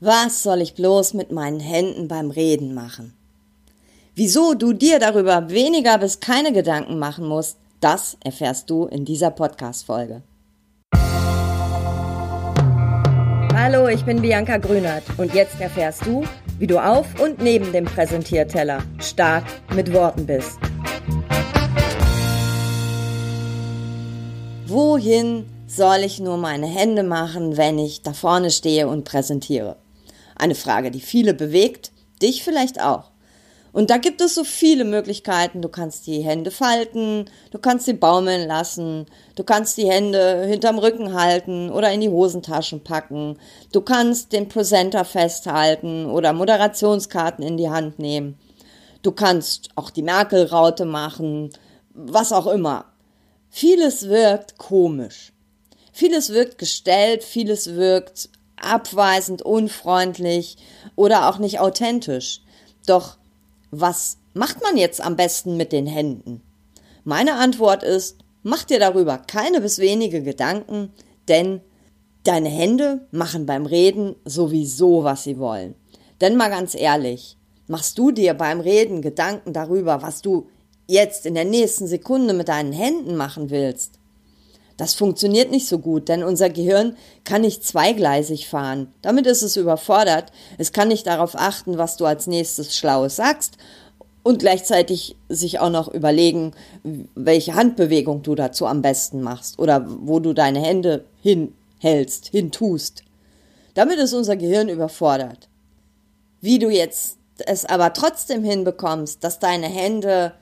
Was soll ich bloß mit meinen Händen beim Reden machen? Wieso du dir darüber weniger bis keine Gedanken machen musst, das erfährst du in dieser Podcast-Folge. Hallo, ich bin Bianca Grünert und jetzt erfährst du, wie du auf und neben dem Präsentierteller stark mit Worten bist. Wohin soll ich nur meine Hände machen, wenn ich da vorne stehe und präsentiere? Eine Frage, die viele bewegt, dich vielleicht auch. Und da gibt es so viele Möglichkeiten. Du kannst die Hände falten, du kannst sie baumeln lassen, du kannst die Hände hinterm Rücken halten oder in die Hosentaschen packen. Du kannst den Presenter festhalten oder Moderationskarten in die Hand nehmen. Du kannst auch die Merkel-Raute machen, was auch immer. Vieles wirkt komisch. Vieles wirkt gestellt, vieles wirkt abweisend, unfreundlich oder auch nicht authentisch. Doch was macht man jetzt am besten mit den Händen? Meine Antwort ist, mach dir darüber keine bis wenige Gedanken, denn deine Hände machen beim Reden sowieso, was sie wollen. Denn mal ganz ehrlich, machst du dir beim Reden Gedanken darüber, was du jetzt in der nächsten Sekunde mit deinen Händen machen willst? Das funktioniert nicht so gut, denn unser Gehirn kann nicht zweigleisig fahren. Damit ist es überfordert. Es kann nicht darauf achten, was du als nächstes Schlaues sagst und gleichzeitig sich auch noch überlegen, welche Handbewegung du dazu am besten machst oder wo du deine Hände hinhältst, hintust. Damit ist unser Gehirn überfordert. Wie du jetzt es aber trotzdem hinbekommst, dass deine Hände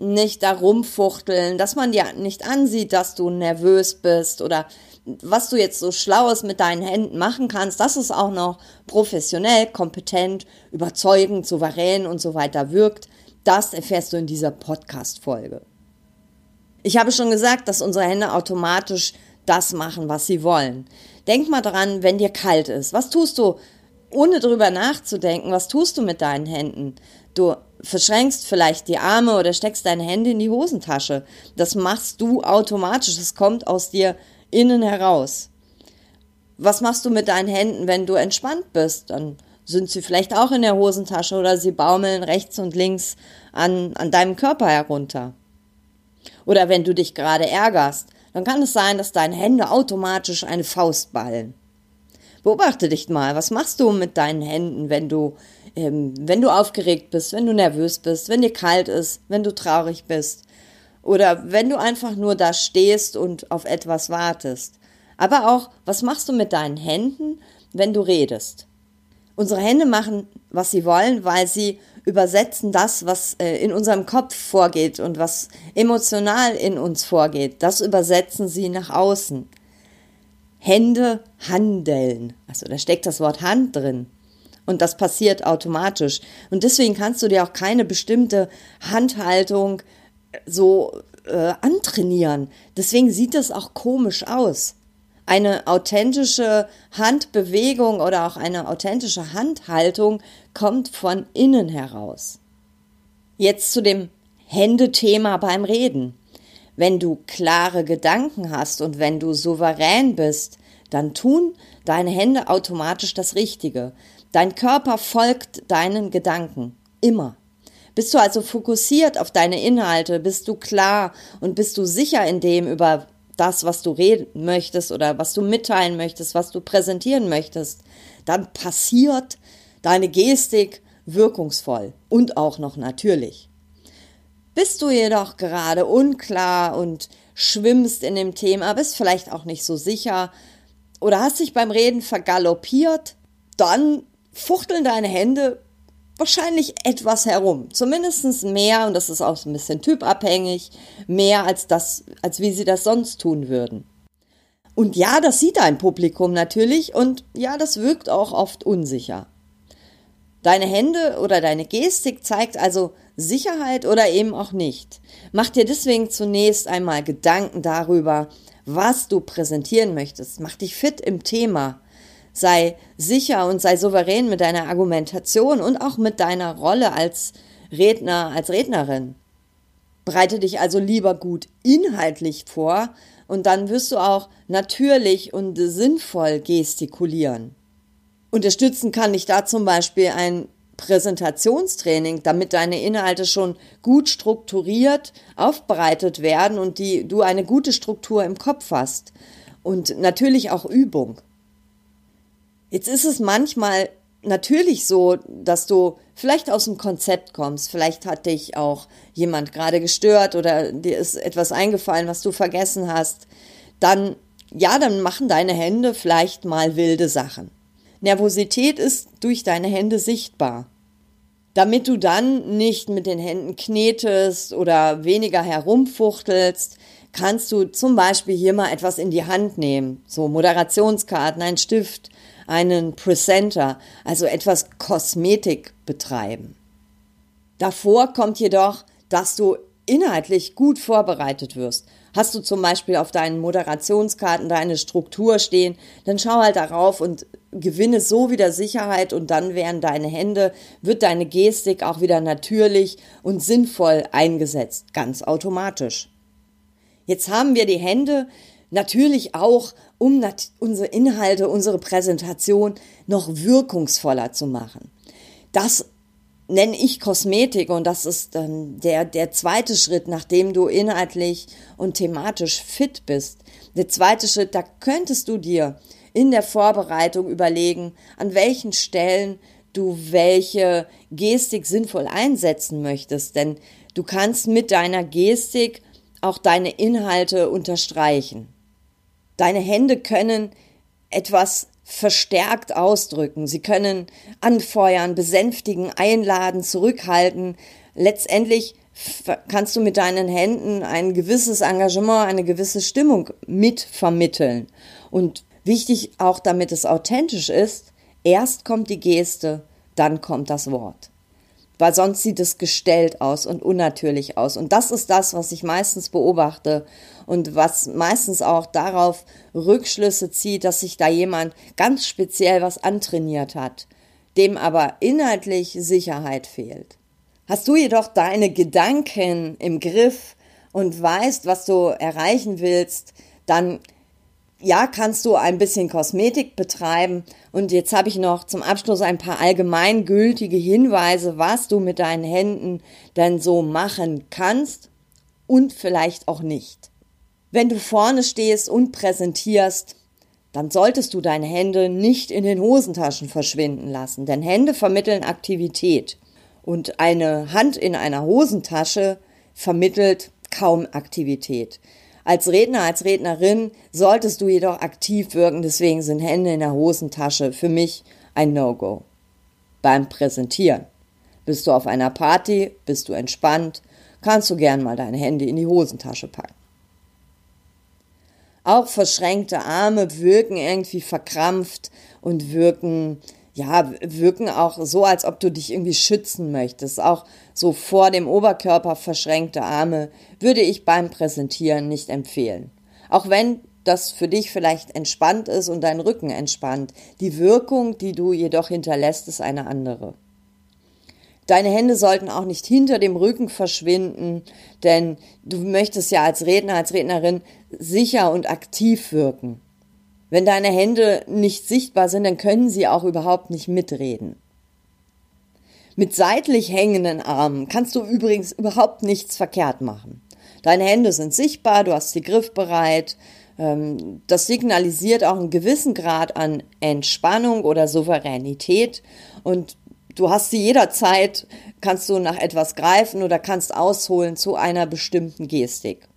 nicht da rumfuchteln, dass man dir nicht ansieht, dass du nervös bist oder was du jetzt so Schlaues mit deinen Händen machen kannst, dass es auch noch professionell, kompetent, überzeugend, souverän und so weiter wirkt, das erfährst du in dieser Podcast-Folge. Ich habe schon gesagt, dass unsere Hände automatisch das machen, was sie wollen. Denk mal dran, wenn dir kalt ist. Was tust du, ohne drüber nachzudenken? Was tust du mit deinen Händen? Du verschränkst vielleicht die Arme oder steckst deine Hände in die Hosentasche. Das machst du automatisch. Es kommt aus dir innen heraus. Was machst du mit deinen Händen, wenn du entspannt bist? Dann sind sie vielleicht auch in der Hosentasche oder sie baumeln rechts und links an, an deinem Körper herunter. Oder wenn du dich gerade ärgerst, dann kann es sein, dass deine Hände automatisch eine Faust ballen. Beobachte dich mal, was machst du mit deinen Händen, wenn du ähm, wenn du aufgeregt bist, wenn du nervös bist, wenn dir kalt ist, wenn du traurig bist oder wenn du einfach nur da stehst und auf etwas wartest. Aber auch, was machst du mit deinen Händen, wenn du redest? Unsere Hände machen, was sie wollen, weil sie übersetzen das, was äh, in unserem Kopf vorgeht und was emotional in uns vorgeht. Das übersetzen sie nach außen. Hände handeln. Also da steckt das Wort Hand drin. Und das passiert automatisch. Und deswegen kannst du dir auch keine bestimmte Handhaltung so äh, antrainieren. Deswegen sieht es auch komisch aus. Eine authentische Handbewegung oder auch eine authentische Handhaltung kommt von innen heraus. Jetzt zu dem Händethema beim Reden. Wenn du klare Gedanken hast und wenn du souverän bist, dann tun deine Hände automatisch das Richtige. Dein Körper folgt deinen Gedanken. Immer. Bist du also fokussiert auf deine Inhalte? Bist du klar und bist du sicher in dem über das, was du reden möchtest oder was du mitteilen möchtest, was du präsentieren möchtest? Dann passiert deine Gestik wirkungsvoll und auch noch natürlich. Bist du jedoch gerade unklar und schwimmst in dem Thema, bist vielleicht auch nicht so sicher oder hast dich beim Reden vergaloppiert, dann fuchteln deine Hände wahrscheinlich etwas herum. Zumindest mehr, und das ist auch so ein bisschen typabhängig, mehr als das, als wie sie das sonst tun würden. Und ja, das sieht dein Publikum natürlich und ja, das wirkt auch oft unsicher. Deine Hände oder deine Gestik zeigt also Sicherheit oder eben auch nicht. Mach dir deswegen zunächst einmal Gedanken darüber, was du präsentieren möchtest. Mach dich fit im Thema sei sicher und sei souverän mit deiner Argumentation und auch mit deiner Rolle als Redner, als Rednerin. Bereite dich also lieber gut inhaltlich vor und dann wirst du auch natürlich und sinnvoll gestikulieren. Unterstützen kann dich da zum Beispiel ein Präsentationstraining, damit deine Inhalte schon gut strukturiert aufbereitet werden und die, du eine gute Struktur im Kopf hast. Und natürlich auch Übung. Jetzt ist es manchmal natürlich so, dass du vielleicht aus dem Konzept kommst. Vielleicht hat dich auch jemand gerade gestört oder dir ist etwas eingefallen, was du vergessen hast. Dann, ja, dann machen deine Hände vielleicht mal wilde Sachen. Nervosität ist durch deine Hände sichtbar. Damit du dann nicht mit den Händen knetest oder weniger herumfuchtelst, kannst du zum Beispiel hier mal etwas in die Hand nehmen. So Moderationskarten, ein Stift, einen Presenter, also etwas Kosmetik betreiben. Davor kommt jedoch, dass du inhaltlich gut vorbereitet wirst. Hast du zum Beispiel auf deinen Moderationskarten deine Struktur stehen, dann schau halt darauf und gewinne so wieder Sicherheit und dann werden deine Hände, wird deine Gestik auch wieder natürlich und sinnvoll eingesetzt, ganz automatisch. Jetzt haben wir die Hände natürlich auch, um unsere Inhalte, unsere Präsentation noch wirkungsvoller zu machen. Das nenne ich Kosmetik und das ist dann der, der zweite Schritt, nachdem du inhaltlich und thematisch fit bist. Der zweite Schritt, da könntest du dir in der Vorbereitung überlegen, an welchen Stellen du welche Gestik sinnvoll einsetzen möchtest, denn du kannst mit deiner Gestik auch deine Inhalte unterstreichen. Deine Hände können etwas verstärkt ausdrücken. Sie können anfeuern, besänftigen, einladen, zurückhalten. Letztendlich kannst du mit deinen Händen ein gewisses Engagement, eine gewisse Stimmung mitvermitteln. Und wichtig auch, damit es authentisch ist, erst kommt die Geste, dann kommt das Wort weil sonst sieht es gestellt aus und unnatürlich aus. Und das ist das, was ich meistens beobachte und was meistens auch darauf Rückschlüsse zieht, dass sich da jemand ganz speziell was antrainiert hat, dem aber inhaltlich Sicherheit fehlt. Hast du jedoch deine Gedanken im Griff und weißt, was du erreichen willst, dann ja, kannst du ein bisschen Kosmetik betreiben. Und jetzt habe ich noch zum Abschluss ein paar allgemeingültige Hinweise, was du mit deinen Händen denn so machen kannst und vielleicht auch nicht. Wenn du vorne stehst und präsentierst, dann solltest du deine Hände nicht in den Hosentaschen verschwinden lassen, denn Hände vermitteln Aktivität und eine Hand in einer Hosentasche vermittelt kaum Aktivität. Als Redner, als Rednerin solltest du jedoch aktiv wirken, deswegen sind Hände in der Hosentasche für mich ein No-Go. Beim Präsentieren. Bist du auf einer Party, bist du entspannt, kannst du gern mal deine Hände in die Hosentasche packen. Auch verschränkte Arme wirken irgendwie verkrampft und wirken ja, wirken auch so, als ob du dich irgendwie schützen möchtest. Auch so vor dem Oberkörper verschränkte Arme würde ich beim Präsentieren nicht empfehlen. Auch wenn das für dich vielleicht entspannt ist und dein Rücken entspannt. Die Wirkung, die du jedoch hinterlässt, ist eine andere. Deine Hände sollten auch nicht hinter dem Rücken verschwinden, denn du möchtest ja als Redner, als Rednerin sicher und aktiv wirken. Wenn deine Hände nicht sichtbar sind, dann können sie auch überhaupt nicht mitreden. Mit seitlich hängenden Armen kannst du übrigens überhaupt nichts verkehrt machen. Deine Hände sind sichtbar, du hast sie griffbereit. Ähm, das signalisiert auch einen gewissen Grad an Entspannung oder Souveränität und du hast sie jederzeit, kannst du nach etwas greifen oder kannst ausholen zu einer bestimmten Gestik.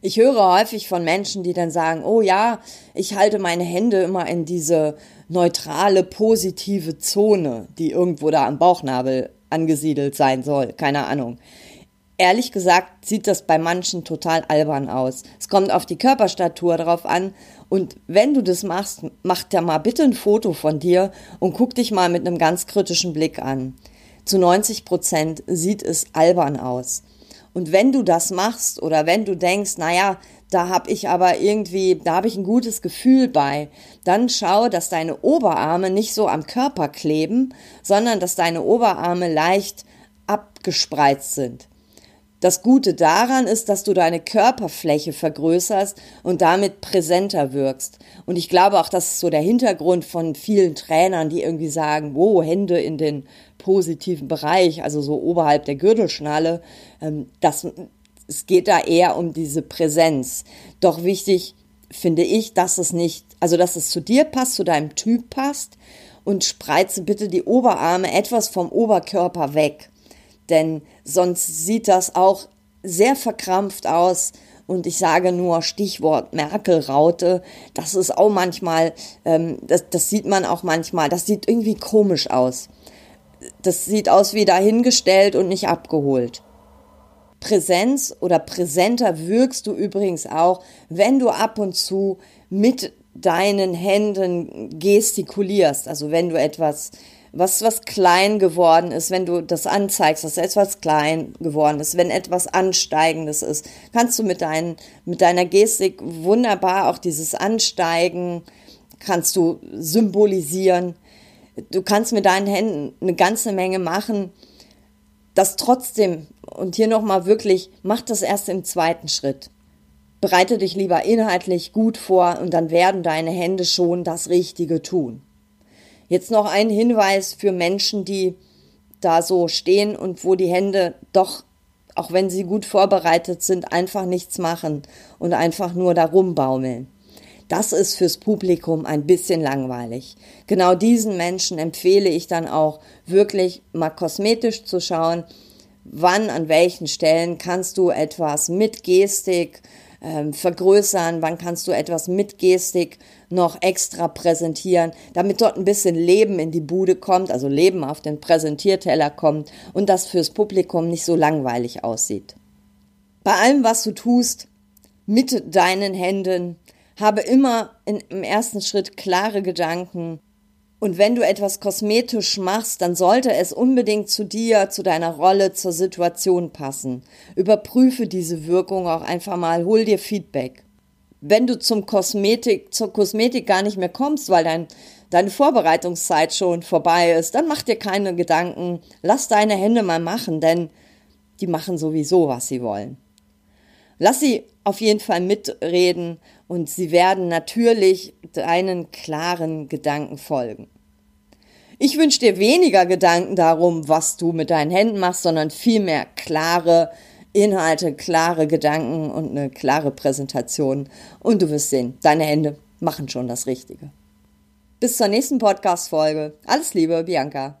Ich höre häufig von Menschen, die dann sagen, oh ja, ich halte meine Hände immer in diese neutrale, positive Zone, die irgendwo da am Bauchnabel angesiedelt sein soll. Keine Ahnung. Ehrlich gesagt sieht das bei manchen total albern aus. Es kommt auf die Körperstatur drauf an. Und wenn du das machst, mach da mal bitte ein Foto von dir und guck dich mal mit einem ganz kritischen Blick an. Zu 90 Prozent sieht es albern aus. Und wenn du das machst oder wenn du denkst, naja, da habe ich aber irgendwie, da habe ich ein gutes Gefühl bei, dann schau, dass deine Oberarme nicht so am Körper kleben, sondern dass deine Oberarme leicht abgespreizt sind. Das Gute daran ist, dass du deine Körperfläche vergrößerst und damit präsenter wirkst. Und ich glaube auch, das ist so der Hintergrund von vielen Trainern, die irgendwie sagen, wo Hände in den positiven Bereich, also so oberhalb der Gürtelschnalle. Ähm, das, es geht da eher um diese Präsenz. Doch wichtig finde ich, dass es nicht, also dass es zu dir passt, zu deinem Typ passt und spreize bitte die Oberarme etwas vom Oberkörper weg denn sonst sieht das auch sehr verkrampft aus. Und ich sage nur Stichwort Merkel-Raute. Das ist auch manchmal, ähm, das, das sieht man auch manchmal, das sieht irgendwie komisch aus. Das sieht aus wie dahingestellt und nicht abgeholt. Präsenz oder präsenter wirkst du übrigens auch, wenn du ab und zu mit deinen Händen gestikulierst. Also wenn du etwas was, was klein geworden ist, wenn du das anzeigst, dass etwas klein geworden ist, wenn etwas Ansteigendes ist, kannst du mit, dein, mit deiner Gestik wunderbar auch dieses Ansteigen, kannst du symbolisieren. Du kannst mit deinen Händen eine ganze Menge machen. Das trotzdem, und hier nochmal wirklich, mach das erst im zweiten Schritt. Bereite dich lieber inhaltlich gut vor und dann werden deine Hände schon das Richtige tun. Jetzt noch ein Hinweis für Menschen, die da so stehen und wo die Hände doch, auch wenn sie gut vorbereitet sind, einfach nichts machen und einfach nur da rumbaumeln. Das ist fürs Publikum ein bisschen langweilig. Genau diesen Menschen empfehle ich dann auch wirklich mal kosmetisch zu schauen, wann, an welchen Stellen kannst du etwas mit Gestik, ähm, vergrößern, wann kannst du etwas mit Gestik noch extra präsentieren, damit dort ein bisschen Leben in die Bude kommt, also Leben auf den Präsentierteller kommt und das fürs Publikum nicht so langweilig aussieht. Bei allem, was du tust, mit deinen Händen, habe immer im ersten Schritt klare Gedanken, und wenn du etwas kosmetisch machst, dann sollte es unbedingt zu dir, zu deiner Rolle, zur Situation passen. Überprüfe diese Wirkung auch einfach mal, hol dir Feedback. Wenn du zum Kosmetik, zur Kosmetik gar nicht mehr kommst, weil dein, deine Vorbereitungszeit schon vorbei ist, dann mach dir keine Gedanken. Lass deine Hände mal machen, denn die machen sowieso, was sie wollen. Lass sie auf jeden Fall mitreden und sie werden natürlich deinen klaren Gedanken folgen. Ich wünsche dir weniger Gedanken darum, was du mit deinen Händen machst, sondern vielmehr klare Inhalte, klare Gedanken und eine klare Präsentation. Und du wirst sehen, deine Hände machen schon das Richtige. Bis zur nächsten Podcast-Folge. Alles Liebe, Bianca.